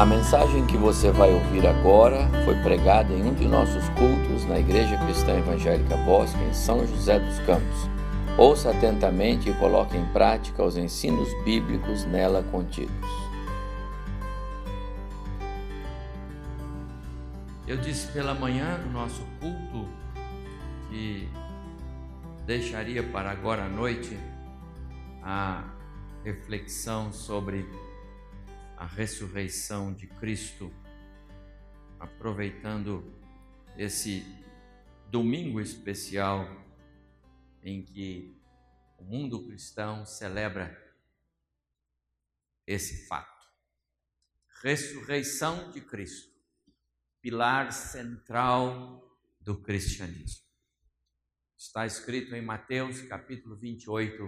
A mensagem que você vai ouvir agora foi pregada em um de nossos cultos na Igreja Cristã Evangélica Bosque, em São José dos Campos. Ouça atentamente e coloque em prática os ensinos bíblicos nela contidos. Eu disse pela manhã no nosso culto que deixaria para agora à noite a reflexão sobre a ressurreição de Cristo, aproveitando esse domingo especial em que o mundo cristão celebra esse fato. Ressurreição de Cristo, pilar central do cristianismo. Está escrito em Mateus capítulo 28,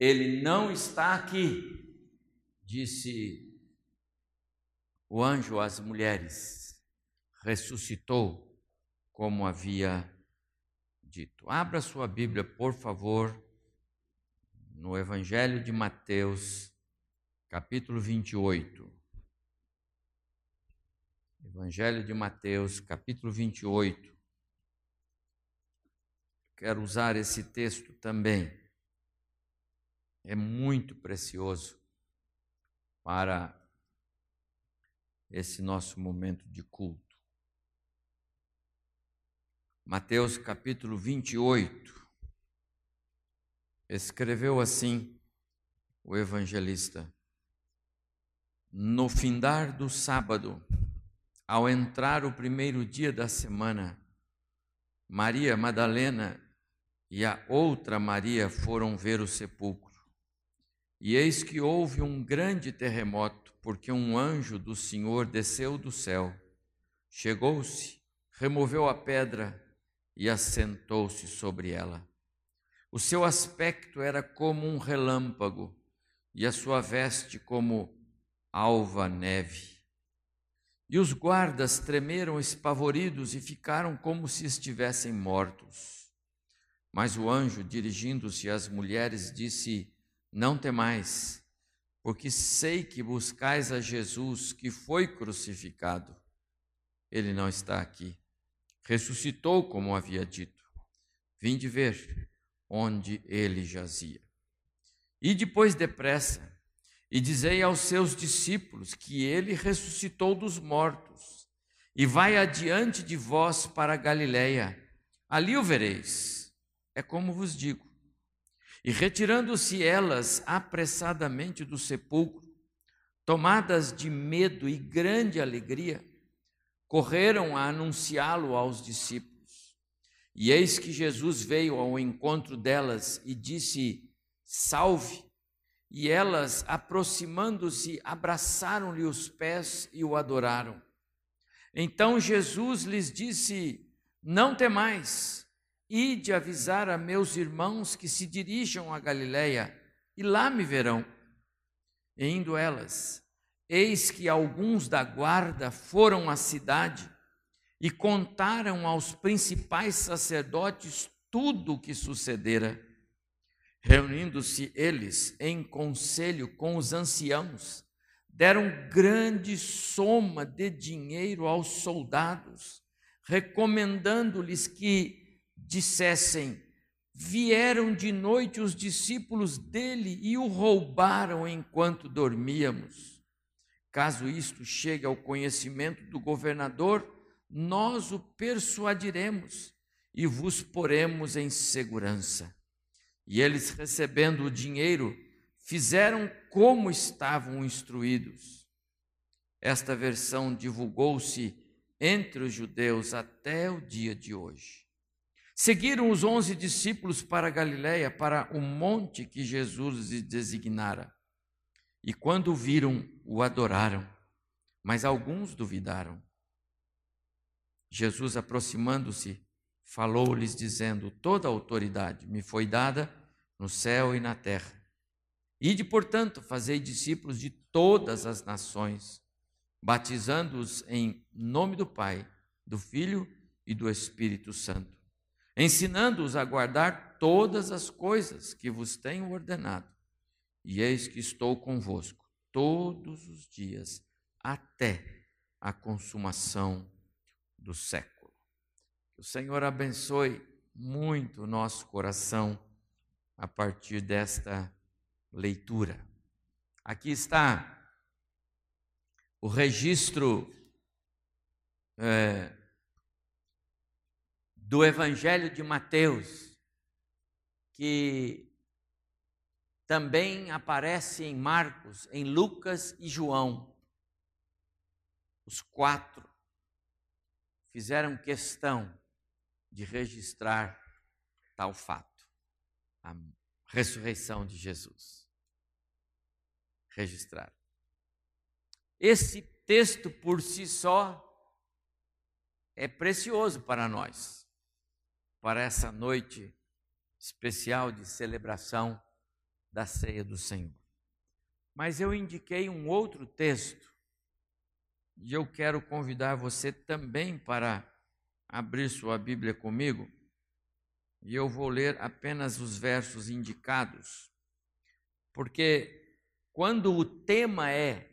ele não está aqui, disse o anjo às mulheres ressuscitou como havia dito. Abra sua Bíblia, por favor, no Evangelho de Mateus, capítulo 28. Evangelho de Mateus, capítulo 28. Quero usar esse texto também. É muito precioso para esse nosso momento de culto. Mateus capítulo 28, escreveu assim o evangelista: No findar do sábado, ao entrar o primeiro dia da semana, Maria Madalena e a outra Maria foram ver o sepulcro. E eis que houve um grande terremoto porque um anjo do Senhor desceu do céu, chegou-se, removeu a pedra e assentou-se sobre ela. O seu aspecto era como um relâmpago e a sua veste como alva neve. E os guardas tremeram espavoridos e ficaram como se estivessem mortos. Mas o anjo, dirigindo-se às mulheres, disse: Não temais porque sei que buscais a Jesus que foi crucificado. Ele não está aqui. Ressuscitou, como havia dito. Vinde ver onde ele jazia. E depois depressa, e dizei aos seus discípulos que ele ressuscitou dos mortos, e vai adiante de vós para Galiléia. Ali o vereis. É como vos digo. E retirando-se elas apressadamente do sepulcro, tomadas de medo e grande alegria, correram a anunciá-lo aos discípulos. E eis que Jesus veio ao encontro delas e disse: Salve! E elas, aproximando-se, abraçaram-lhe os pés e o adoraram. Então Jesus lhes disse: Não temais. Ide avisar a meus irmãos que se dirijam a Galiléia, e lá me verão. E indo elas, eis que alguns da guarda foram à cidade e contaram aos principais sacerdotes tudo o que sucedera. Reunindo-se eles em conselho com os anciãos, deram grande soma de dinheiro aos soldados, recomendando-lhes que dissessem: Vieram de noite os discípulos dele e o roubaram enquanto dormíamos. Caso isto chegue ao conhecimento do governador, nós o persuadiremos e vos poremos em segurança. E eles, recebendo o dinheiro, fizeram como estavam instruídos. Esta versão divulgou-se entre os judeus até o dia de hoje. Seguiram os onze discípulos para Galiléia, para o monte que Jesus lhes designara. E quando viram, o adoraram, mas alguns duvidaram. Jesus, aproximando-se, falou-lhes, dizendo: Toda a autoridade me foi dada no céu e na terra. Ide, portanto, fazei discípulos de todas as nações, batizando-os em nome do Pai, do Filho e do Espírito Santo ensinando-os a guardar todas as coisas que vos tenho ordenado. E eis que estou convosco todos os dias, até a consumação do século. Que o Senhor abençoe muito o nosso coração a partir desta leitura. Aqui está o registro é, do Evangelho de Mateus, que também aparece em Marcos, em Lucas e João. Os quatro fizeram questão de registrar tal fato, a ressurreição de Jesus. Registrar. Esse texto por si só é precioso para nós, para essa noite especial de celebração da ceia do Senhor. Mas eu indiquei um outro texto e eu quero convidar você também para abrir sua Bíblia comigo e eu vou ler apenas os versos indicados, porque quando o tema é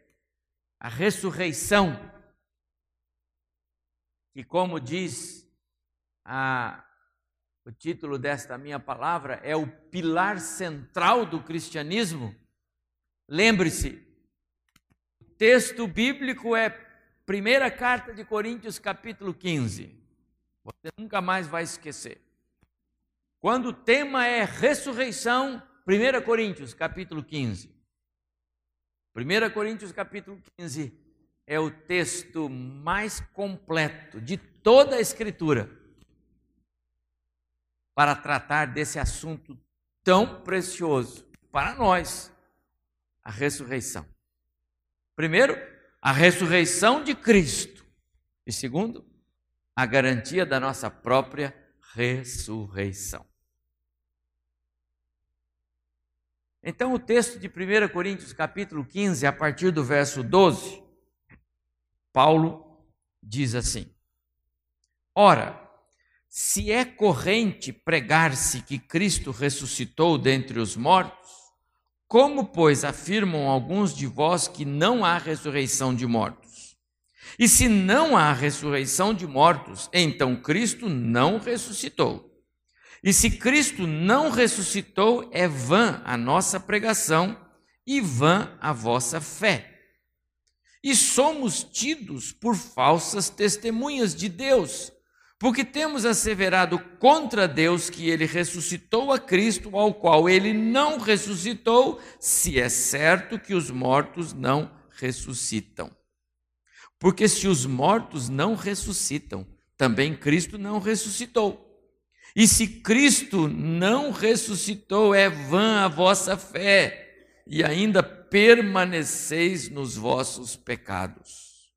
a ressurreição, que, como diz a, o título desta minha palavra, é o pilar central do cristianismo. Lembre-se, o texto bíblico é primeira carta de Coríntios, capítulo 15. Você nunca mais vai esquecer. Quando o tema é ressurreição, 1 Coríntios, capítulo 15. 1 Coríntios, capítulo 15 é o texto mais completo de toda a Escritura para tratar desse assunto tão precioso para nós, a ressurreição. Primeiro, a ressurreição de Cristo. E segundo, a garantia da nossa própria ressurreição. Então, o texto de 1 Coríntios, capítulo 15, a partir do verso 12, Paulo diz assim: Ora, se é corrente pregar-se que Cristo ressuscitou dentre os mortos, como, pois, afirmam alguns de vós que não há ressurreição de mortos? E se não há ressurreição de mortos, então Cristo não ressuscitou. E se Cristo não ressuscitou, é vã a nossa pregação e vã a vossa fé e somos tidos por falsas testemunhas de Deus, porque temos asseverado contra Deus que ele ressuscitou a Cristo, ao qual ele não ressuscitou, se é certo que os mortos não ressuscitam. Porque se os mortos não ressuscitam, também Cristo não ressuscitou. E se Cristo não ressuscitou, é vã a vossa fé, e ainda permaneceis nos vossos pecados.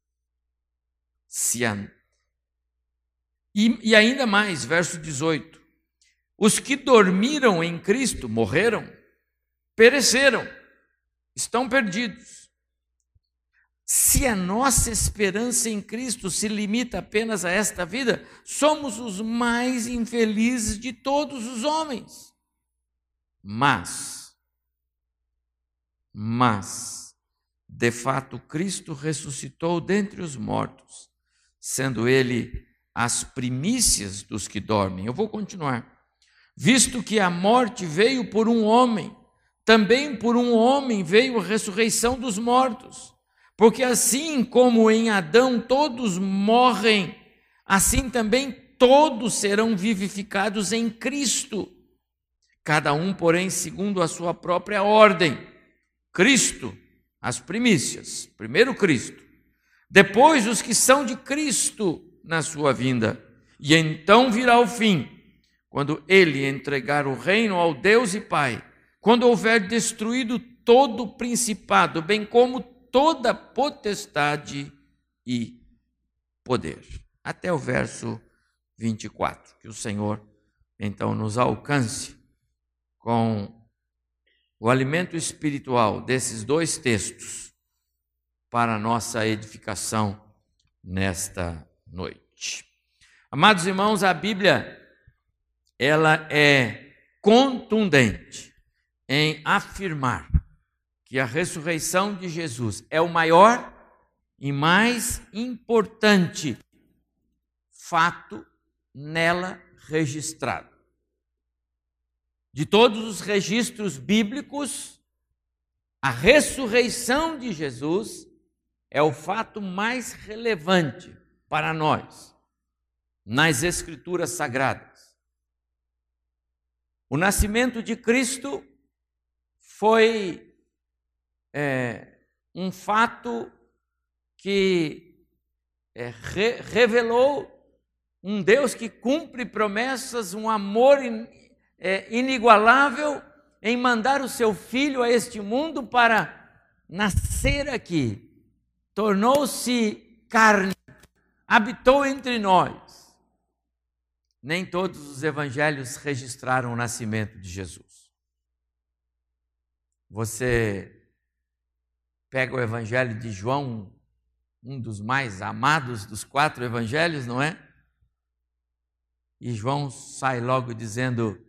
Se an... e, e ainda mais, verso 18: os que dormiram em Cristo morreram, pereceram, estão perdidos. Se a nossa esperança em Cristo se limita apenas a esta vida, somos os mais infelizes de todos os homens. Mas, mas, de fato, Cristo ressuscitou dentre os mortos, sendo ele as primícias dos que dormem. Eu vou continuar. Visto que a morte veio por um homem, também por um homem veio a ressurreição dos mortos. Porque assim como em Adão todos morrem, assim também todos serão vivificados em Cristo. Cada um, porém, segundo a sua própria ordem. Cristo, as primícias, primeiro Cristo, depois os que são de Cristo na sua vinda, e então virá o fim, quando ele entregar o reino ao Deus e Pai, quando houver destruído todo o principado, bem como toda potestade e poder. Até o verso 24. Que o Senhor então nos alcance com o alimento espiritual desses dois textos para nossa edificação nesta noite. Amados irmãos, a Bíblia ela é contundente em afirmar que a ressurreição de Jesus é o maior e mais importante fato nela registrado. De todos os registros bíblicos, a ressurreição de Jesus é o fato mais relevante para nós nas Escrituras Sagradas. O nascimento de Cristo foi é, um fato que é, re, revelou um Deus que cumpre promessas, um amor in, é, inigualável em mandar o seu filho a este mundo para nascer aqui. Tornou-se carne, habitou entre nós. Nem todos os evangelhos registraram o nascimento de Jesus. Você pega o evangelho de João, um dos mais amados dos quatro evangelhos, não é? E João sai logo dizendo: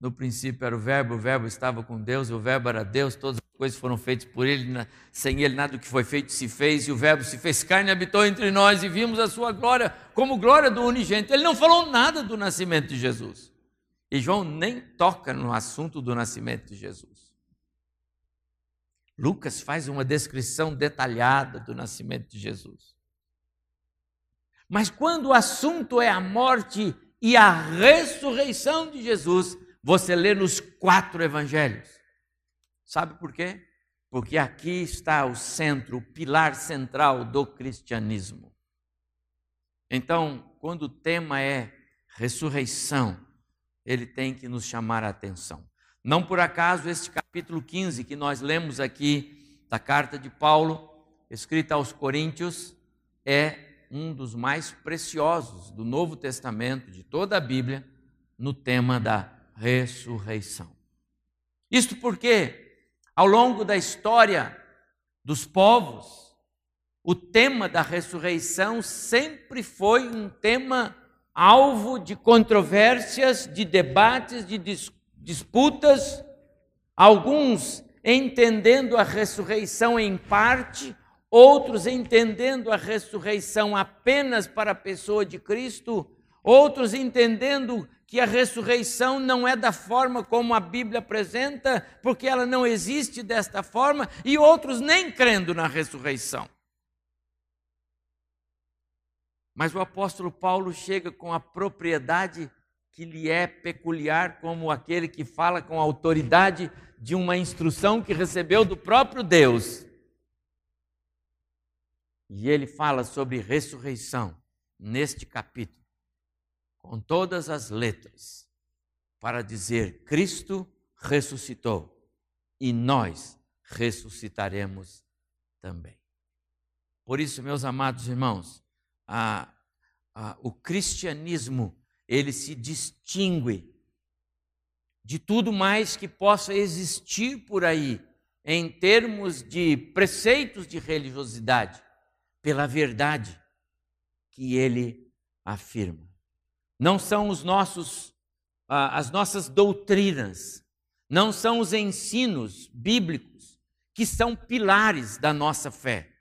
no princípio era o Verbo, o Verbo estava com Deus, o Verbo era Deus, todas as coisas foram feitas por Ele, sem Ele nada do que foi feito se fez, e o Verbo se fez carne habitou entre nós, e vimos a Sua glória como glória do unigênito. Ele não falou nada do nascimento de Jesus. E João nem toca no assunto do nascimento de Jesus. Lucas faz uma descrição detalhada do nascimento de Jesus. Mas quando o assunto é a morte e a ressurreição de Jesus, você lê nos quatro evangelhos. Sabe por quê? Porque aqui está o centro, o pilar central do cristianismo. Então, quando o tema é ressurreição, ele tem que nos chamar a atenção. Não por acaso este capítulo 15 que nós lemos aqui da carta de Paulo, escrita aos Coríntios, é um dos mais preciosos do Novo Testamento, de toda a Bíblia, no tema da ressurreição. Isto porque, ao longo da história dos povos, o tema da ressurreição sempre foi um tema alvo de controvérsias, de debates, de dis disputas, alguns entendendo a ressurreição em parte, outros entendendo a ressurreição apenas para a pessoa de Cristo, outros entendendo que a ressurreição não é da forma como a Bíblia apresenta, porque ela não existe desta forma, e outros nem crendo na ressurreição. Mas o apóstolo Paulo chega com a propriedade que lhe é peculiar, como aquele que fala com autoridade de uma instrução que recebeu do próprio Deus. E ele fala sobre ressurreição neste capítulo, com todas as letras, para dizer: Cristo ressuscitou e nós ressuscitaremos também. Por isso, meus amados irmãos, a, a, o cristianismo ele se distingue de tudo mais que possa existir por aí em termos de preceitos de religiosidade pela verdade que ele afirma. Não são os nossos as nossas doutrinas, não são os ensinos bíblicos que são pilares da nossa fé.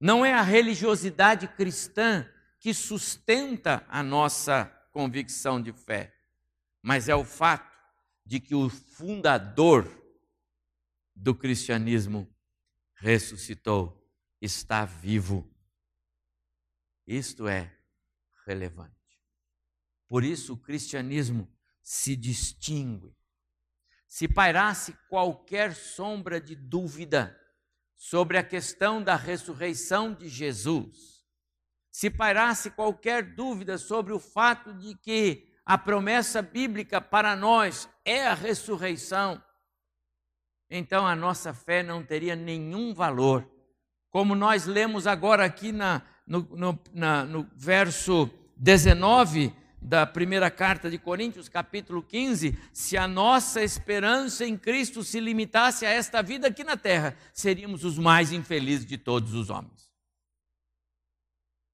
Não é a religiosidade cristã que sustenta a nossa convicção de fé, mas é o fato de que o fundador do cristianismo ressuscitou está vivo. Isto é relevante. Por isso o cristianismo se distingue. Se pairasse qualquer sombra de dúvida sobre a questão da ressurreição de Jesus, se pairasse qualquer dúvida sobre o fato de que a promessa bíblica para nós é a ressurreição, então a nossa fé não teria nenhum valor como nós lemos agora aqui na, no, no, na, no verso 19 da primeira carta de Coríntios, capítulo 15, se a nossa esperança em Cristo se limitasse a esta vida aqui na terra, seríamos os mais infelizes de todos os homens.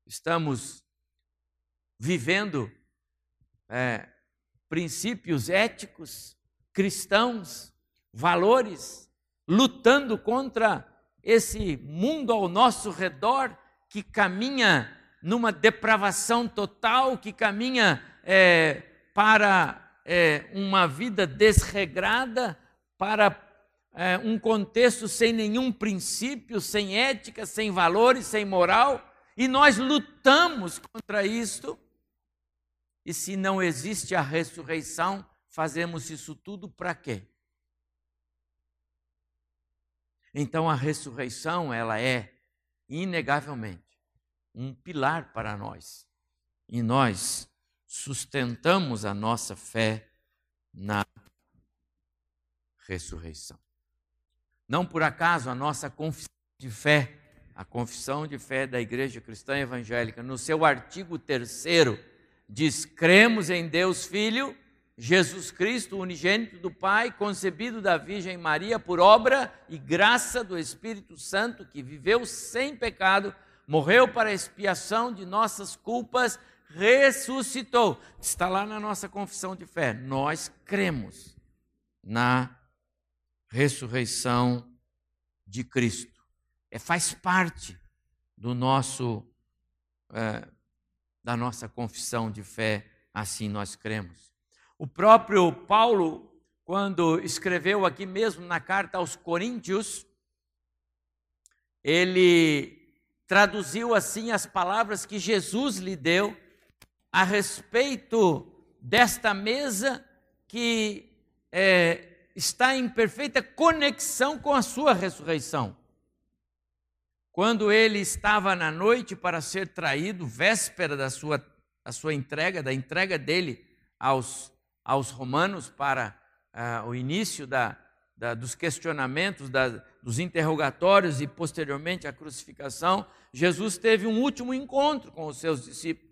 Estamos vivendo é, princípios éticos, cristãos, valores, lutando contra esse mundo ao nosso redor que caminha numa depravação total, que caminha é, para é, uma vida desregrada, para é, um contexto sem nenhum princípio, sem ética, sem valores, sem moral, e nós lutamos contra isto. E se não existe a ressurreição, fazemos isso tudo para quê? Então a ressurreição, ela é inegavelmente um pilar para nós. E nós sustentamos a nossa fé na ressurreição. Não por acaso a nossa confissão de fé, a confissão de fé da Igreja Cristã Evangélica, no seu artigo 3, diz: cremos em Deus Filho, Jesus Cristo, unigênito do Pai, concebido da Virgem Maria por obra e graça do Espírito Santo, que viveu sem pecado, morreu para a expiação de nossas culpas, ressuscitou. Está lá na nossa confissão de fé. Nós cremos na ressurreição de Cristo. É, faz parte do nosso é, da nossa confissão de fé, assim nós cremos. O próprio Paulo, quando escreveu aqui mesmo na carta aos Coríntios, ele traduziu assim as palavras que Jesus lhe deu a respeito desta mesa que é, está em perfeita conexão com a sua ressurreição. Quando ele estava na noite para ser traído, véspera da sua, da sua entrega, da entrega dele aos aos romanos para uh, o início da, da, dos questionamentos, da, dos interrogatórios e posteriormente a crucificação, Jesus teve um último encontro com os seus discípulos,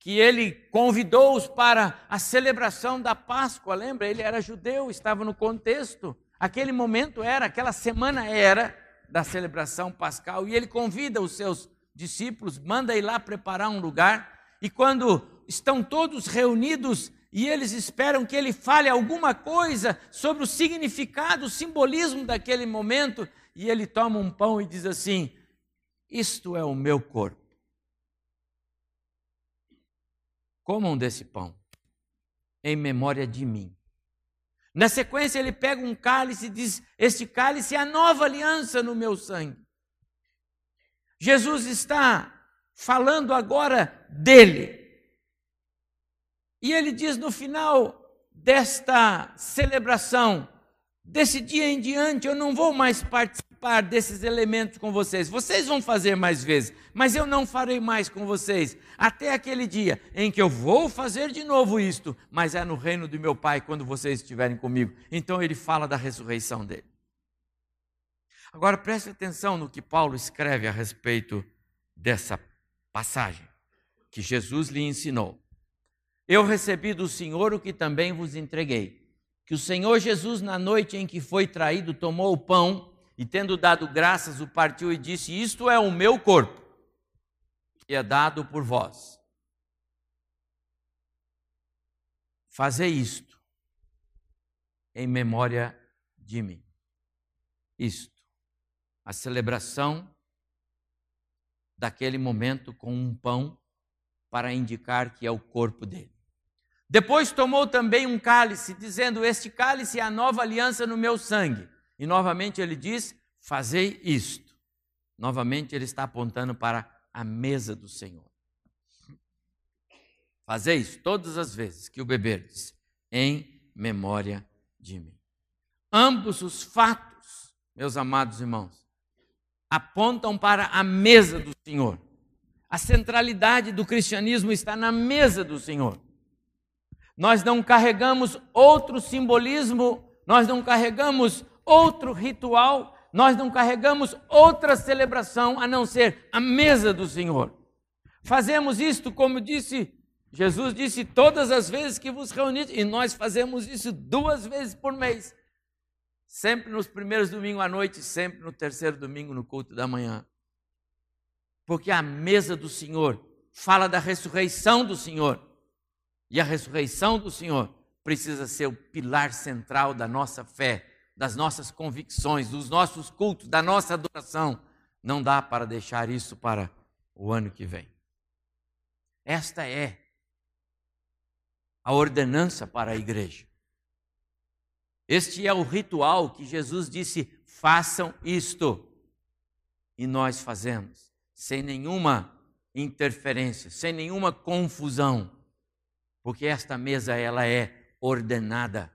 que ele convidou-os para a celebração da Páscoa. Lembra? Ele era judeu, estava no contexto. Aquele momento era, aquela semana era da celebração pascal, e ele convida os seus discípulos, manda ir lá preparar um lugar, e quando estão todos reunidos, e eles esperam que ele fale alguma coisa sobre o significado, o simbolismo daquele momento, e ele toma um pão e diz assim: Isto é o meu corpo. Comam desse pão, em memória de mim. Na sequência, ele pega um cálice e diz: Este cálice é a nova aliança no meu sangue. Jesus está falando agora dele. E ele diz no final desta celebração, desse dia em diante, eu não vou mais participar desses elementos com vocês. Vocês vão fazer mais vezes, mas eu não farei mais com vocês. Até aquele dia em que eu vou fazer de novo isto, mas é no reino do meu Pai quando vocês estiverem comigo. Então ele fala da ressurreição dele. Agora preste atenção no que Paulo escreve a respeito dessa passagem que Jesus lhe ensinou. Eu recebi do Senhor o que também vos entreguei. Que o Senhor Jesus, na noite em que foi traído, tomou o pão e, tendo dado graças, o partiu e disse: Isto é o meu corpo, que é dado por vós. Fazei isto em memória de mim. Isto, a celebração daquele momento com um pão para indicar que é o corpo dele. Depois tomou também um cálice, dizendo: Este cálice é a nova aliança no meu sangue. E novamente ele diz: Fazei isto. Novamente ele está apontando para a mesa do Senhor. Fazeis todas as vezes que o beberdes, em memória de mim. Ambos os fatos, meus amados irmãos, apontam para a mesa do Senhor. A centralidade do cristianismo está na mesa do Senhor. Nós não carregamos outro simbolismo, nós não carregamos outro ritual, nós não carregamos outra celebração a não ser a mesa do Senhor. Fazemos isto, como disse Jesus, disse todas as vezes que vos reunis, e nós fazemos isso duas vezes por mês. Sempre nos primeiros domingos à noite, sempre no terceiro domingo no culto da manhã. Porque a mesa do Senhor fala da ressurreição do Senhor. E a ressurreição do Senhor precisa ser o pilar central da nossa fé das nossas convicções, dos nossos cultos, da nossa adoração. Não dá para deixar isso para o ano que vem. Esta é a ordenança para a igreja. Este é o ritual que Jesus disse: façam isto. E nós fazemos, sem nenhuma interferência, sem nenhuma confusão, porque esta mesa ela é ordenada,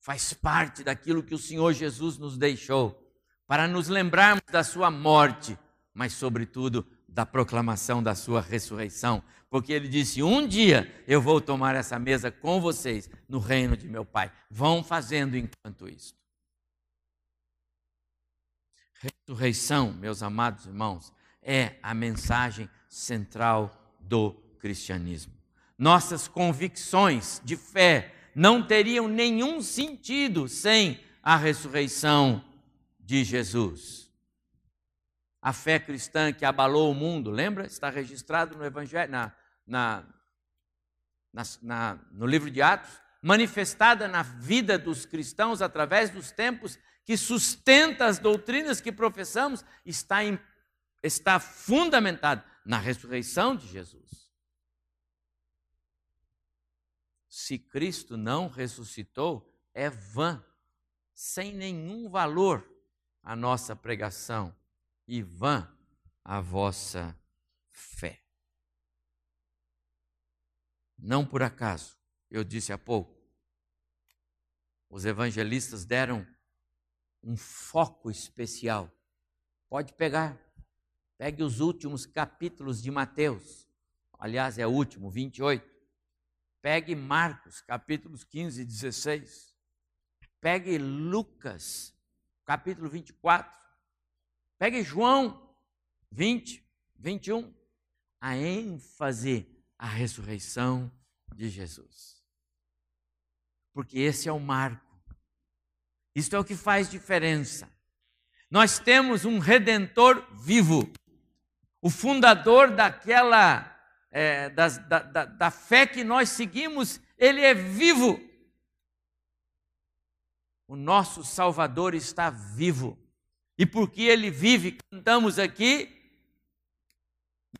faz parte daquilo que o Senhor Jesus nos deixou, para nos lembrarmos da sua morte, mas sobretudo da proclamação da sua ressurreição, porque ele disse: Um dia eu vou tomar essa mesa com vocês no reino de meu Pai. Vão fazendo enquanto isso. Ressurreição, meus amados irmãos, é a mensagem central do cristianismo. Nossas convicções de fé não teriam nenhum sentido sem a ressurreição de Jesus. A fé cristã que abalou o mundo, lembra? Está registrado no Evangelho, na, na, na, no livro de Atos, manifestada na vida dos cristãos através dos tempos, que sustenta as doutrinas que professamos, está, está fundamentado na ressurreição de Jesus. Se Cristo não ressuscitou, é vã, sem nenhum valor a nossa pregação e vã a vossa fé. Não por acaso, eu disse há pouco, os evangelistas deram um foco especial. Pode pegar, pegue os últimos capítulos de Mateus, aliás, é o último, 28. Pegue Marcos, capítulos 15 e 16. Pegue Lucas, capítulo 24. Pegue João 20, 21. A ênfase a ressurreição de Jesus. Porque esse é o marco. Isto é o que faz diferença. Nós temos um redentor vivo, o fundador daquela é, da, da, da fé que nós seguimos, ele é vivo. O nosso Salvador está vivo. E porque ele vive, cantamos aqui,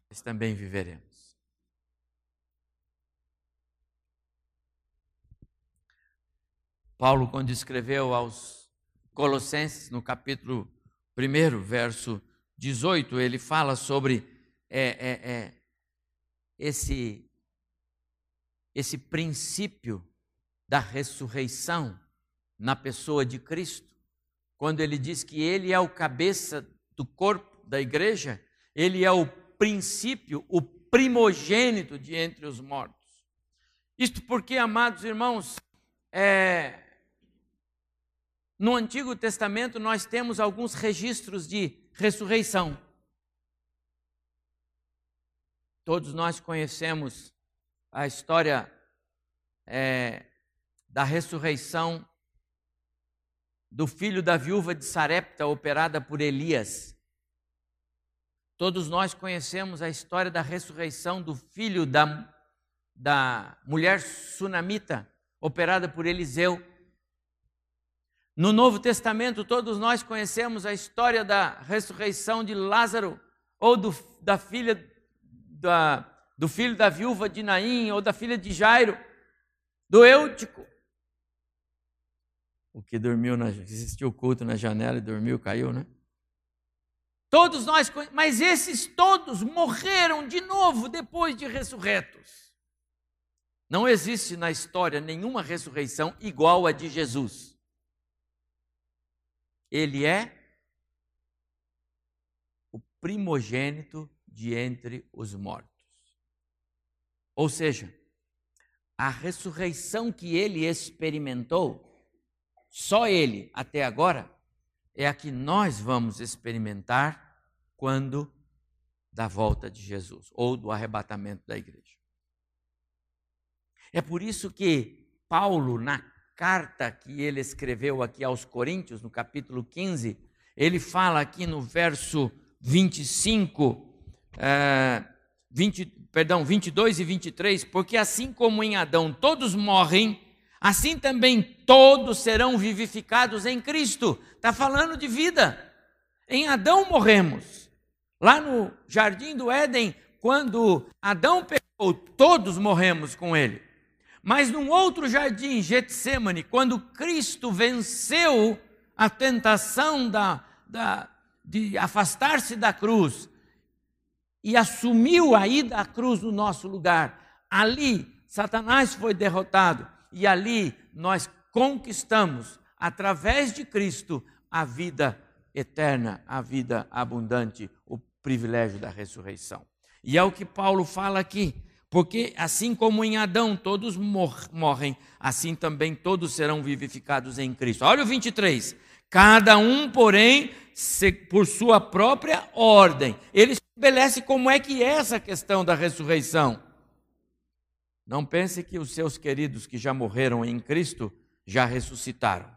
nós também viveremos. Paulo, quando escreveu aos Colossenses, no capítulo 1, verso 18, ele fala sobre é, é, é, esse, esse princípio da ressurreição na pessoa de Cristo, quando ele diz que ele é o cabeça do corpo da igreja, ele é o princípio, o primogênito de entre os mortos. Isto porque, amados irmãos, é, no Antigo Testamento, nós temos alguns registros de ressurreição. Todos nós conhecemos a história é, da ressurreição do filho da viúva de Sarepta, operada por Elias. Todos nós conhecemos a história da ressurreição do filho da, da mulher sunamita, operada por Eliseu. No Novo Testamento, todos nós conhecemos a história da ressurreição de Lázaro, ou do, da filha da, do filho da viúva de Naim, ou da filha de Jairo, do Eutico. O que dormiu, na, assistiu o culto na janela e dormiu, caiu, né? Todos nós, mas esses todos morreram de novo depois de ressurretos. Não existe na história nenhuma ressurreição igual a de Jesus. Ele é o primogênito de entre os mortos. Ou seja, a ressurreição que ele experimentou, só ele até agora, é a que nós vamos experimentar quando da volta de Jesus ou do arrebatamento da igreja. É por isso que Paulo, na carta que ele escreveu aqui aos Coríntios, no capítulo 15, ele fala aqui no verso 25, é, 20, perdão, 22 e 23, porque assim como em Adão todos morrem, assim também todos serão vivificados em Cristo. Está falando de vida. Em Adão morremos. Lá no jardim do Éden, quando Adão pecou, todos morremos com ele. Mas num outro jardim, Getsemane, quando Cristo venceu a tentação da, da, de afastar-se da cruz e assumiu a ida à cruz no nosso lugar, ali Satanás foi derrotado e ali nós conquistamos, através de Cristo, a vida eterna, a vida abundante, o privilégio da ressurreição. E é o que Paulo fala aqui, porque assim como em Adão todos morrem, assim também todos serão vivificados em Cristo. Olha o 23. Cada um, porém, por sua própria ordem. Ele estabelece como é que é essa questão da ressurreição. Não pense que os seus queridos que já morreram em Cristo já ressuscitaram.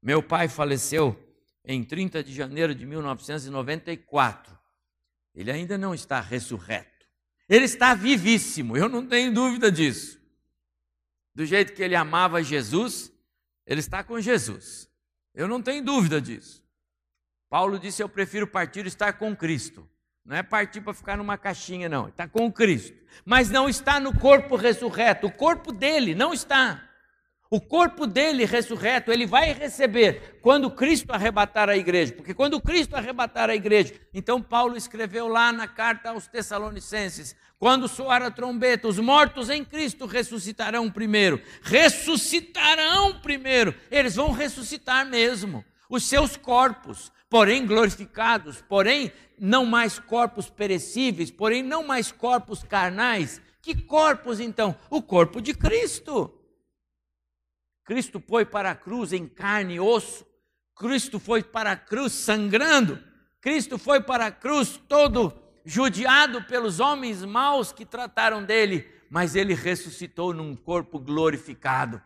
Meu pai faleceu em 30 de janeiro de 1994. Ele ainda não está ressurreto. Ele está vivíssimo, eu não tenho dúvida disso. Do jeito que ele amava Jesus, ele está com Jesus. Eu não tenho dúvida disso. Paulo disse: Eu prefiro partir e estar com Cristo não é partir para ficar numa caixinha, não. Está com Cristo. Mas não está no corpo ressurreto. O corpo dele não está. O corpo dele ressurreto, ele vai receber quando Cristo arrebatar a igreja. Porque quando Cristo arrebatar a igreja, então Paulo escreveu lá na carta aos Tessalonicenses: quando soar a trombeta, os mortos em Cristo ressuscitarão primeiro. Ressuscitarão primeiro. Eles vão ressuscitar mesmo. Os seus corpos, porém glorificados, porém não mais corpos perecíveis, porém não mais corpos carnais. Que corpos então? O corpo de Cristo. Cristo foi para a cruz em carne e osso. Cristo foi para a cruz sangrando. Cristo foi para a cruz todo judiado pelos homens maus que trataram dele, mas ele ressuscitou num corpo glorificado.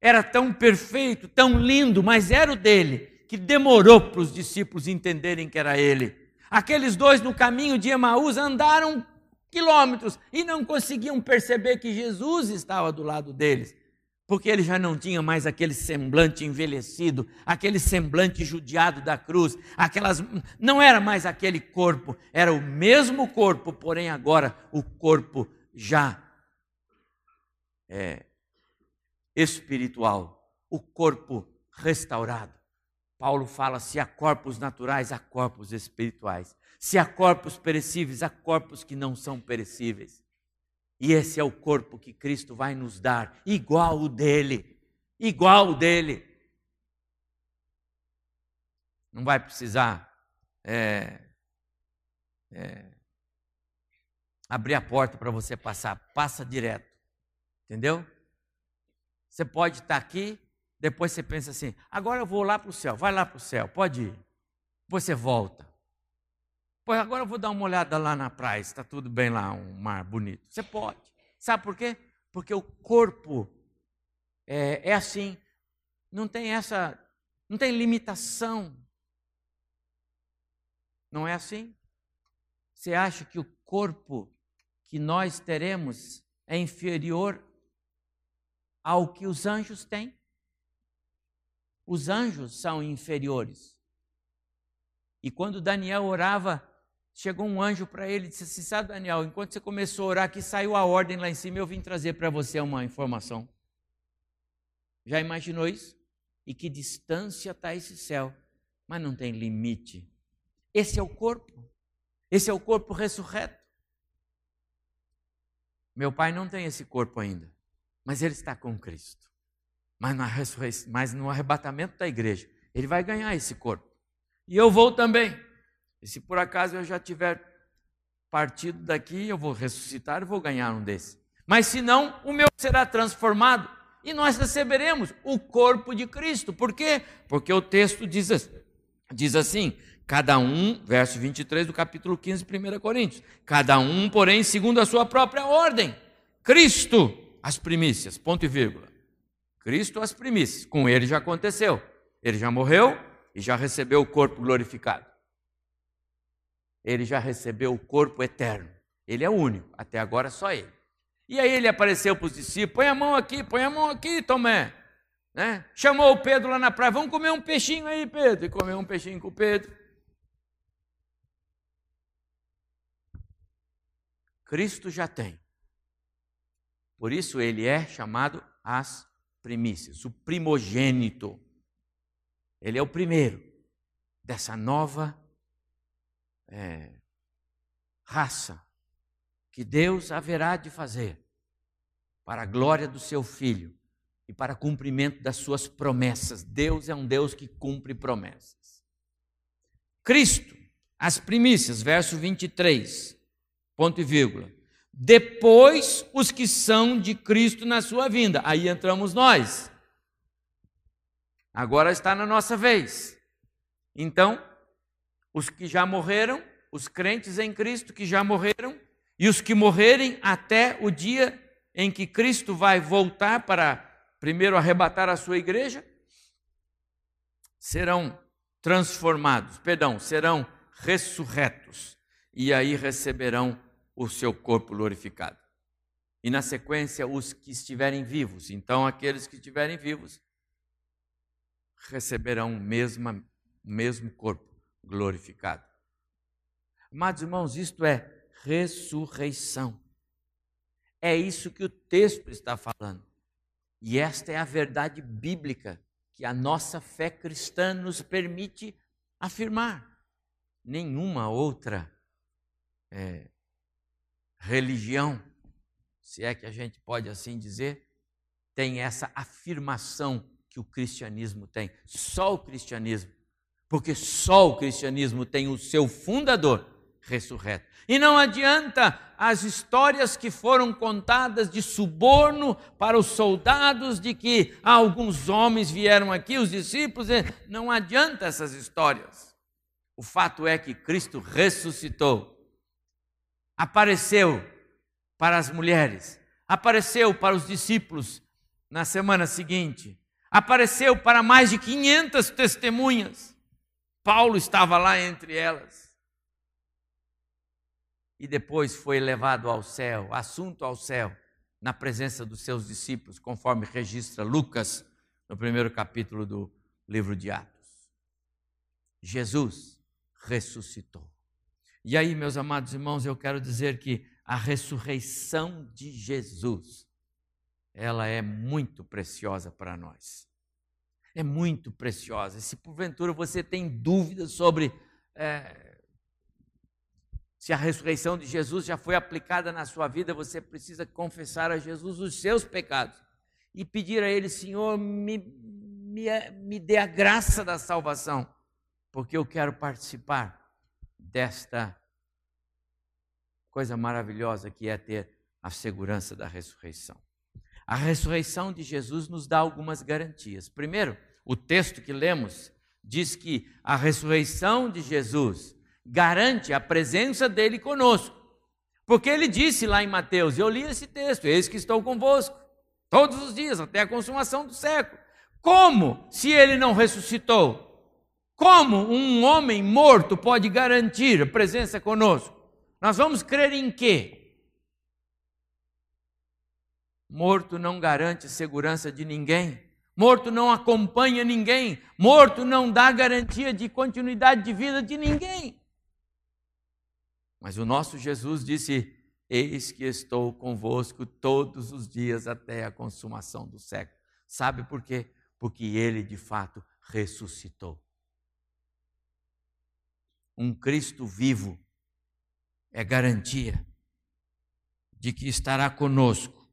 Era tão perfeito, tão lindo, mas era o dele, que demorou para os discípulos entenderem que era ele. Aqueles dois no caminho de Emaús andaram quilômetros e não conseguiam perceber que Jesus estava do lado deles, porque ele já não tinha mais aquele semblante envelhecido, aquele semblante judiado da cruz, aquelas não era mais aquele corpo, era o mesmo corpo, porém agora o corpo já é, espiritual, o corpo restaurado. Paulo fala: se há corpos naturais, há corpos espirituais. Se há corpos perecíveis, há corpos que não são perecíveis. E esse é o corpo que Cristo vai nos dar, igual o dele. Igual o dele. Não vai precisar é, é, abrir a porta para você passar, passa direto. Entendeu? Você pode estar aqui, depois você pensa assim: agora eu vou lá para o céu, vai lá para o céu, pode ir. Você volta. Pois agora eu vou dar uma olhada lá na praia, está tudo bem lá, um mar bonito. Você pode. Sabe por quê? Porque o corpo é, é assim, não tem essa, não tem limitação. Não é assim? Você acha que o corpo que nós teremos é inferior ao que os anjos têm? Os anjos são inferiores. E quando Daniel orava, chegou um anjo para ele e disse assim: Sabe, Daniel, enquanto você começou a orar, aqui saiu a ordem lá em cima, eu vim trazer para você uma informação. Já imaginou isso? E que distância está esse céu? Mas não tem limite. Esse é o corpo. Esse é o corpo ressurreto. Meu pai não tem esse corpo ainda, mas ele está com Cristo mas, na mas no arrebatamento da igreja, ele vai ganhar esse corpo. E eu vou também. E se por acaso eu já tiver partido daqui, eu vou ressuscitar e vou ganhar um desses. Mas se não, o meu será transformado e nós receberemos o corpo de Cristo. Por quê? Porque o texto diz, diz assim: cada um, verso 23 do capítulo 15, 1 Coríntios, cada um, porém, segundo a sua própria ordem. Cristo, as primícias, ponto e vírgula. Cristo as primícias. Com ele já aconteceu. Ele já morreu e já recebeu o corpo glorificado. Ele já recebeu o corpo eterno. Ele é único, até agora só ele. E aí ele apareceu para os discípulos: põe a mão aqui, põe a mão aqui, Tomé. Né? Chamou o Pedro lá na praia: vamos comer um peixinho aí, Pedro. E comeu um peixinho com o Pedro. Cristo já tem. Por isso ele é chamado as primícias, o primogênito. Ele é o primeiro dessa nova é, raça que Deus haverá de fazer para a glória do seu Filho e para cumprimento das suas promessas. Deus é um Deus que cumpre promessas. Cristo, as primícias, verso 23, ponto e vírgula. Depois os que são de Cristo na sua vinda. Aí entramos nós. Agora está na nossa vez. Então, os que já morreram, os crentes em Cristo que já morreram, e os que morrerem até o dia em que Cristo vai voltar para primeiro arrebatar a sua igreja, serão transformados, perdão, serão ressurretos, e aí receberão o seu corpo glorificado. E na sequência, os que estiverem vivos. Então, aqueles que estiverem vivos receberão o mesmo, mesmo corpo glorificado. Amados irmãos, isto é ressurreição. É isso que o texto está falando. E esta é a verdade bíblica que a nossa fé cristã nos permite afirmar. Nenhuma outra é, religião, se é que a gente pode assim dizer, tem essa afirmação que o cristianismo tem. Só o cristianismo porque só o cristianismo tem o seu fundador ressurreto. E não adianta as histórias que foram contadas de suborno para os soldados, de que alguns homens vieram aqui, os discípulos, não adianta essas histórias. O fato é que Cristo ressuscitou, apareceu para as mulheres, apareceu para os discípulos na semana seguinte, apareceu para mais de 500 testemunhas. Paulo estava lá entre elas. E depois foi levado ao céu, assunto ao céu, na presença dos seus discípulos, conforme registra Lucas no primeiro capítulo do livro de Atos. Jesus ressuscitou. E aí, meus amados irmãos, eu quero dizer que a ressurreição de Jesus, ela é muito preciosa para nós é muito preciosa. Se porventura você tem dúvidas sobre é, se a ressurreição de Jesus já foi aplicada na sua vida, você precisa confessar a Jesus os seus pecados e pedir a Ele, Senhor, me, me, me dê a graça da salvação, porque eu quero participar desta coisa maravilhosa que é ter a segurança da ressurreição. A ressurreição de Jesus nos dá algumas garantias. Primeiro, o texto que lemos diz que a ressurreição de Jesus garante a presença dele conosco. Porque ele disse lá em Mateus, eu li esse texto, eis que estou convosco, todos os dias, até a consumação do século. Como, se ele não ressuscitou? Como um homem morto pode garantir a presença conosco? Nós vamos crer em quê? Morto não garante segurança de ninguém. Morto não acompanha ninguém. Morto não dá garantia de continuidade de vida de ninguém. Mas o nosso Jesus disse: Eis que estou convosco todos os dias até a consumação do século. Sabe por quê? Porque ele de fato ressuscitou. Um Cristo vivo é garantia de que estará conosco,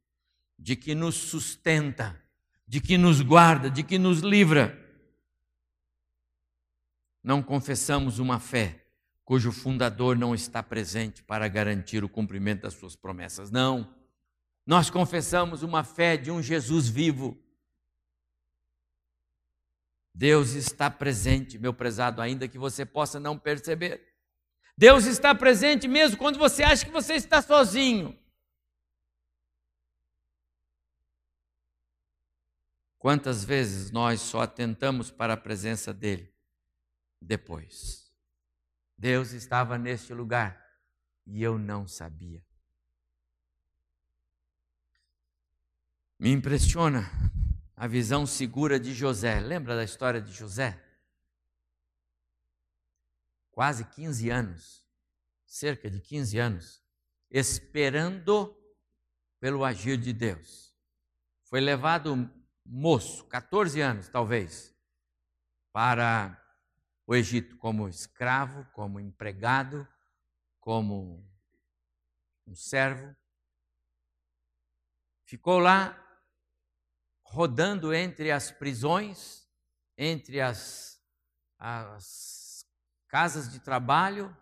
de que nos sustenta de que nos guarda, de que nos livra. Não confessamos uma fé cujo fundador não está presente para garantir o cumprimento das suas promessas. Não. Nós confessamos uma fé de um Jesus vivo. Deus está presente, meu prezado, ainda que você possa não perceber. Deus está presente mesmo quando você acha que você está sozinho. Quantas vezes nós só atentamos para a presença dele depois? Deus estava neste lugar e eu não sabia. Me impressiona a visão segura de José. Lembra da história de José? Quase 15 anos, cerca de 15 anos, esperando pelo agir de Deus. Foi levado moço, 14 anos talvez, para o Egito como escravo, como empregado, como um servo. Ficou lá rodando entre as prisões, entre as, as casas de trabalho,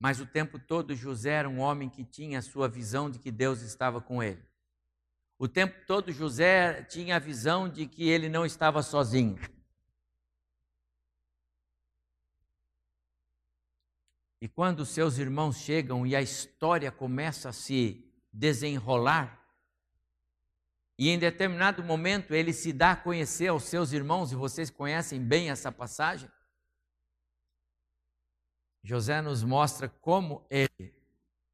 mas o tempo todo José era um homem que tinha a sua visão de que Deus estava com ele. O tempo todo José tinha a visão de que ele não estava sozinho. E quando seus irmãos chegam e a história começa a se desenrolar, e em determinado momento ele se dá a conhecer aos seus irmãos, e vocês conhecem bem essa passagem. José nos mostra como ele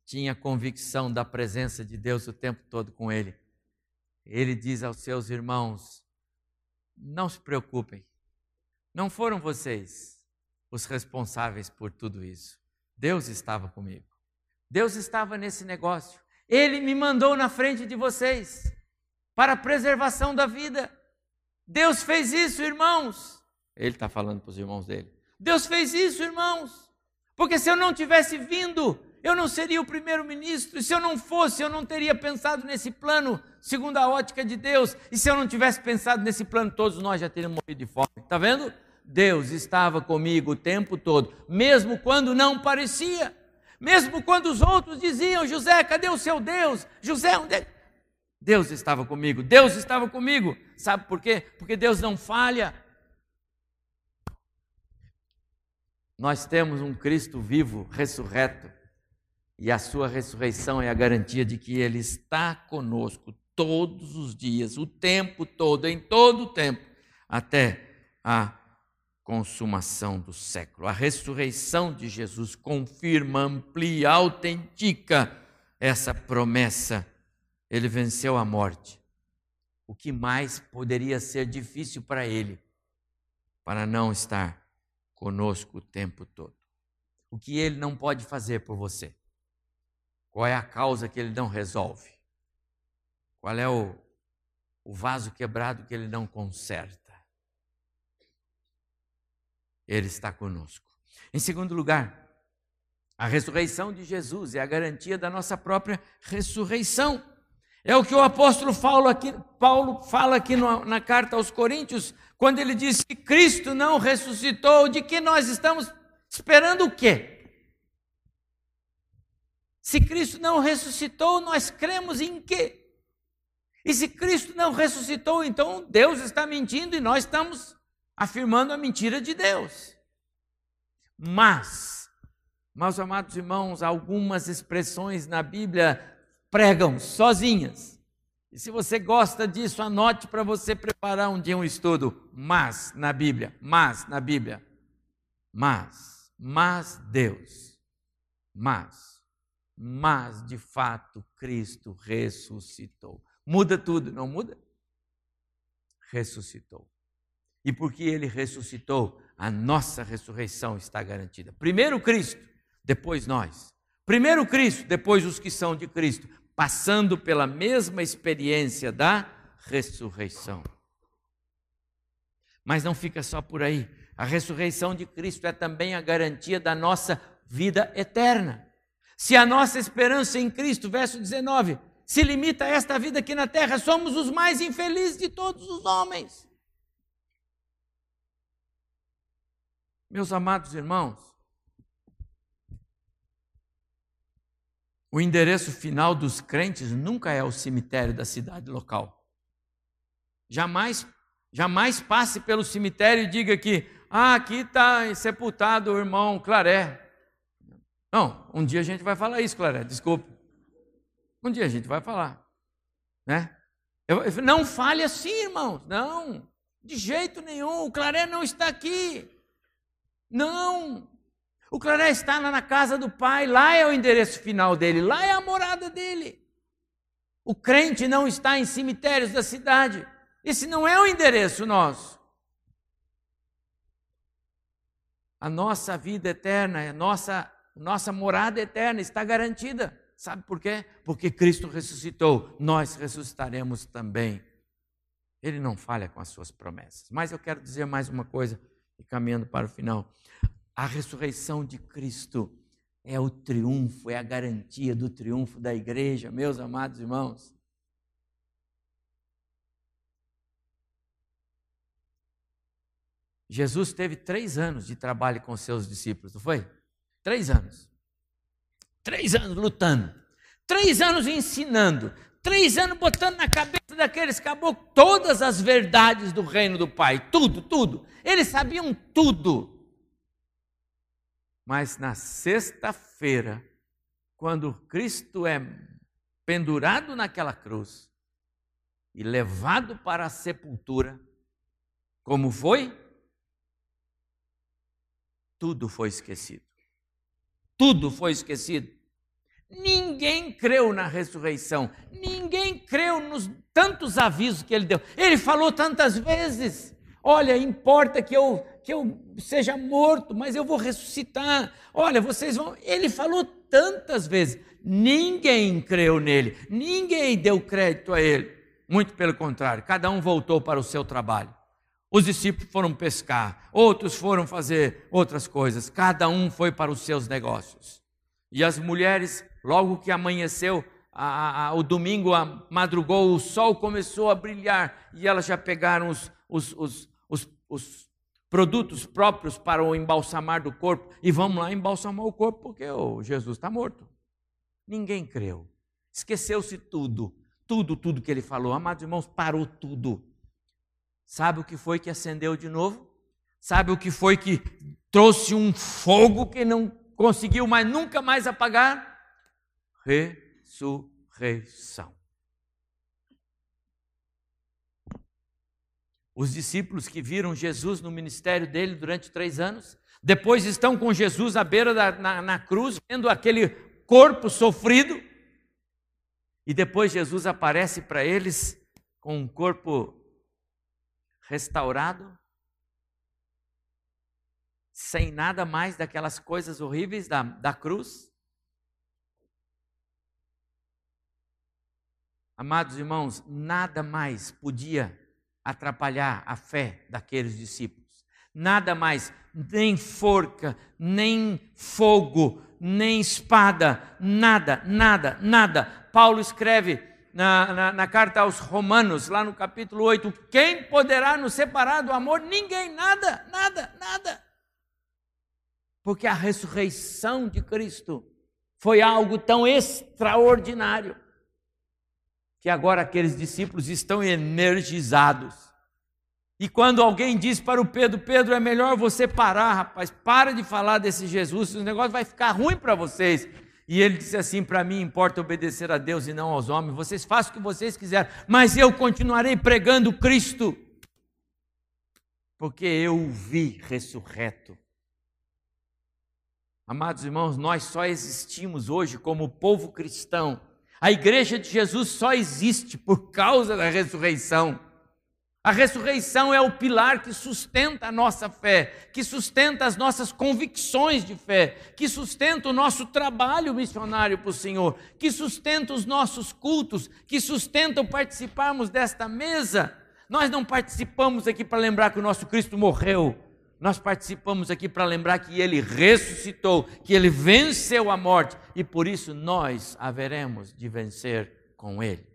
tinha convicção da presença de Deus o tempo todo com ele. Ele diz aos seus irmãos: Não se preocupem, não foram vocês os responsáveis por tudo isso. Deus estava comigo. Deus estava nesse negócio. Ele me mandou na frente de vocês para a preservação da vida. Deus fez isso, irmãos. Ele está falando para os irmãos dele. Deus fez isso, irmãos. Porque se eu não tivesse vindo, eu não seria o primeiro-ministro. Se eu não fosse, eu não teria pensado nesse plano, segundo a ótica de Deus. E se eu não tivesse pensado nesse plano, todos nós já teríamos morrido de fome. Está vendo? Deus estava comigo o tempo todo, mesmo quando não parecia. Mesmo quando os outros diziam: José, cadê o seu Deus? José, onde é? Deus estava comigo, Deus estava comigo. Sabe por quê? Porque Deus não falha. Nós temos um Cristo vivo, ressurreto, e a sua ressurreição é a garantia de que Ele está conosco todos os dias, o tempo todo, em todo o tempo, até a consumação do século. A ressurreição de Jesus confirma, amplia, autentica essa promessa ele venceu a morte. O que mais poderia ser difícil para ele, para não estar conosco o tempo todo? O que ele não pode fazer por você? Qual é a causa que ele não resolve? Qual é o, o vaso quebrado que ele não conserta? Ele está conosco. Em segundo lugar, a ressurreição de Jesus é a garantia da nossa própria ressurreição. É o que o apóstolo Paulo, aqui, Paulo fala aqui no, na carta aos Coríntios, quando ele diz que Cristo não ressuscitou, de que nós estamos esperando o quê? Se Cristo não ressuscitou, nós cremos em quê? E se Cristo não ressuscitou, então Deus está mentindo e nós estamos afirmando a mentira de Deus. Mas, meus amados irmãos, algumas expressões na Bíblia pregam sozinhas. E se você gosta disso, anote para você preparar um dia um estudo. Mas na Bíblia, mas na Bíblia, mas, mas Deus, mas, mas de fato Cristo ressuscitou. Muda tudo, não muda? Ressuscitou. E porque ele ressuscitou, a nossa ressurreição está garantida. Primeiro Cristo, depois nós. Primeiro Cristo, depois os que são de Cristo passando pela mesma experiência da ressurreição. Mas não fica só por aí. A ressurreição de Cristo é também a garantia da nossa vida eterna. Se a nossa esperança em Cristo, verso 19, se limita a esta vida aqui na terra, somos os mais infelizes de todos os homens. Meus amados irmãos, O endereço final dos crentes nunca é o cemitério da cidade local. Jamais, jamais passe pelo cemitério e diga que ah, aqui está sepultado o irmão Claré. Não, um dia a gente vai falar isso, Claré, desculpe. Um dia a gente vai falar. Né? Eu, eu, não fale assim, irmãos. Não, de jeito nenhum. O Claré não está aqui. Não. O Claré está lá na casa do pai, lá é o endereço final dele, lá é a morada dele. O crente não está em cemitérios da cidade. Esse não é o endereço nosso. A nossa vida eterna, a nossa, nossa morada eterna está garantida. Sabe por quê? Porque Cristo ressuscitou, nós ressuscitaremos também. Ele não falha com as suas promessas. Mas eu quero dizer mais uma coisa, e caminhando para o final. A ressurreição de Cristo é o triunfo, é a garantia do triunfo da igreja, meus amados irmãos. Jesus teve três anos de trabalho com seus discípulos, não foi? Três anos. Três anos lutando. Três anos ensinando. Três anos botando na cabeça daqueles caboclos todas as verdades do reino do Pai. Tudo, tudo. Eles sabiam tudo. Mas na sexta-feira, quando Cristo é pendurado naquela cruz e levado para a sepultura, como foi? Tudo foi esquecido. Tudo foi esquecido. Ninguém creu na ressurreição. Ninguém creu nos tantos avisos que ele deu. Ele falou tantas vezes: Olha, importa que eu, que eu seja morto, mas eu vou ressuscitar. Olha, vocês vão. Ele falou tantas vezes. Ninguém creu nele. Ninguém deu crédito a ele. Muito pelo contrário, cada um voltou para o seu trabalho. Os discípulos foram pescar, outros foram fazer outras coisas, cada um foi para os seus negócios. E as mulheres, logo que amanheceu, a, a, o domingo a, madrugou, o sol começou a brilhar e elas já pegaram os, os, os, os, os produtos próprios para o embalsamar do corpo e vamos lá embalsamar o corpo porque o Jesus está morto. Ninguém creu. Esqueceu-se tudo, tudo, tudo que ele falou. Amados irmãos, parou tudo. Sabe o que foi que acendeu de novo? Sabe o que foi que trouxe um fogo que não conseguiu mais nunca mais apagar? Ressurreição. Os discípulos que viram Jesus no ministério dele durante três anos, depois estão com Jesus à beira da na, na cruz, vendo aquele corpo sofrido, e depois Jesus aparece para eles com um corpo restaurado, sem nada mais daquelas coisas horríveis da, da cruz? Amados irmãos, nada mais podia atrapalhar a fé daqueles discípulos. Nada mais, nem forca, nem fogo, nem espada, nada, nada, nada. Paulo escreve na, na, na, carta aos Romanos, lá no capítulo 8: quem poderá nos separar do amor? Ninguém, nada, nada, nada. Porque a ressurreição de Cristo foi algo tão extraordinário que agora aqueles discípulos estão energizados. E quando alguém diz para o Pedro: Pedro, é melhor você parar, rapaz, para de falar desse Jesus, o negócio vai ficar ruim para vocês. E ele disse assim: Para mim importa obedecer a Deus e não aos homens. Vocês façam o que vocês quiserem, mas eu continuarei pregando Cristo, porque eu o vi ressurreto. Amados irmãos, nós só existimos hoje como povo cristão. A igreja de Jesus só existe por causa da ressurreição. A ressurreição é o pilar que sustenta a nossa fé, que sustenta as nossas convicções de fé, que sustenta o nosso trabalho missionário para o Senhor, que sustenta os nossos cultos, que sustenta o participarmos desta mesa. Nós não participamos aqui para lembrar que o nosso Cristo morreu, nós participamos aqui para lembrar que ele ressuscitou, que ele venceu a morte e por isso nós haveremos de vencer com ele.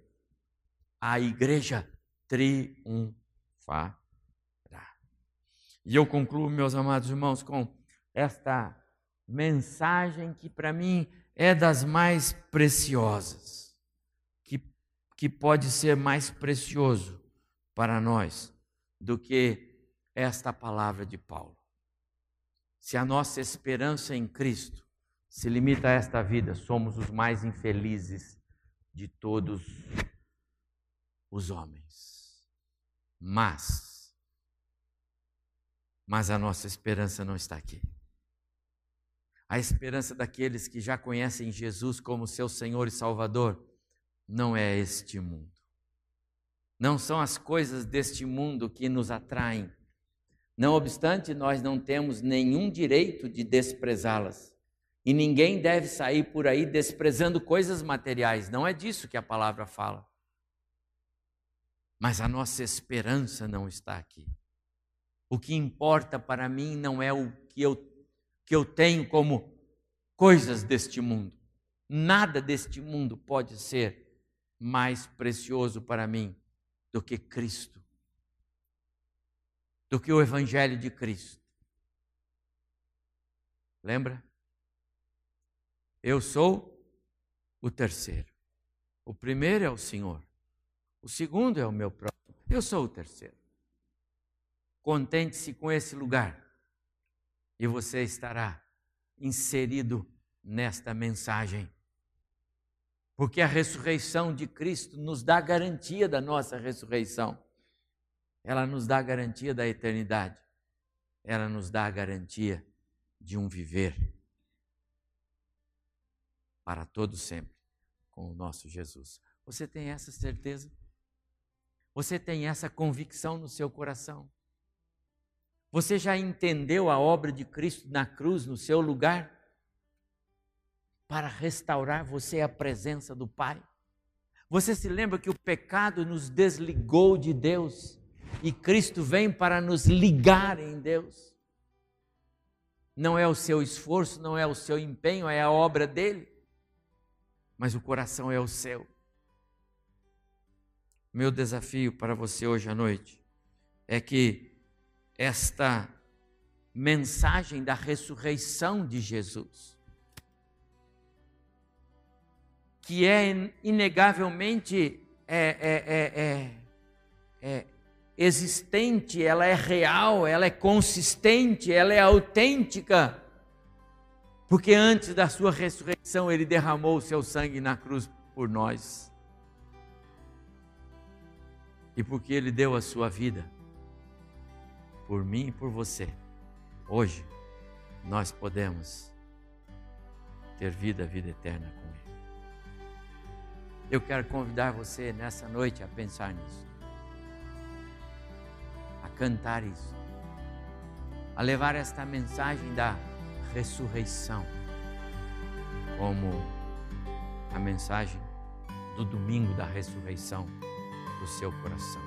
A igreja triunfará. E eu concluo, meus amados irmãos, com esta mensagem que para mim é das mais preciosas, que, que pode ser mais precioso para nós do que esta palavra de Paulo. Se a nossa esperança em Cristo se limita a esta vida, somos os mais infelizes de todos os homens. Mas, mas a nossa esperança não está aqui. A esperança daqueles que já conhecem Jesus como seu Senhor e Salvador não é este mundo. Não são as coisas deste mundo que nos atraem. Não obstante, nós não temos nenhum direito de desprezá-las. E ninguém deve sair por aí desprezando coisas materiais. Não é disso que a palavra fala. Mas a nossa esperança não está aqui. O que importa para mim não é o que eu, que eu tenho como coisas deste mundo. Nada deste mundo pode ser mais precioso para mim do que Cristo, do que o Evangelho de Cristo. Lembra? Eu sou o terceiro. O primeiro é o Senhor. O segundo é o meu próximo. Eu sou o terceiro. Contente-se com esse lugar e você estará inserido nesta mensagem. Porque a ressurreição de Cristo nos dá garantia da nossa ressurreição. Ela nos dá garantia da eternidade. Ela nos dá a garantia de um viver para todo sempre com o nosso Jesus. Você tem essa certeza? Você tem essa convicção no seu coração? Você já entendeu a obra de Cristo na cruz, no seu lugar? Para restaurar você à presença do Pai? Você se lembra que o pecado nos desligou de Deus e Cristo vem para nos ligar em Deus? Não é o seu esforço, não é o seu empenho, é a obra dele mas o coração é o seu. Meu desafio para você hoje à noite é que esta mensagem da ressurreição de Jesus, que é inegavelmente é, é, é, é, existente, ela é real, ela é consistente, ela é autêntica porque antes da sua ressurreição, ele derramou o seu sangue na cruz por nós. E porque ele deu a sua vida por mim e por você, hoje nós podemos ter vida, vida eterna com ele. Eu quero convidar você nessa noite a pensar nisso, cantar isso, a levar esta mensagem da ressurreição, como a mensagem do domingo da ressurreição do seu coração.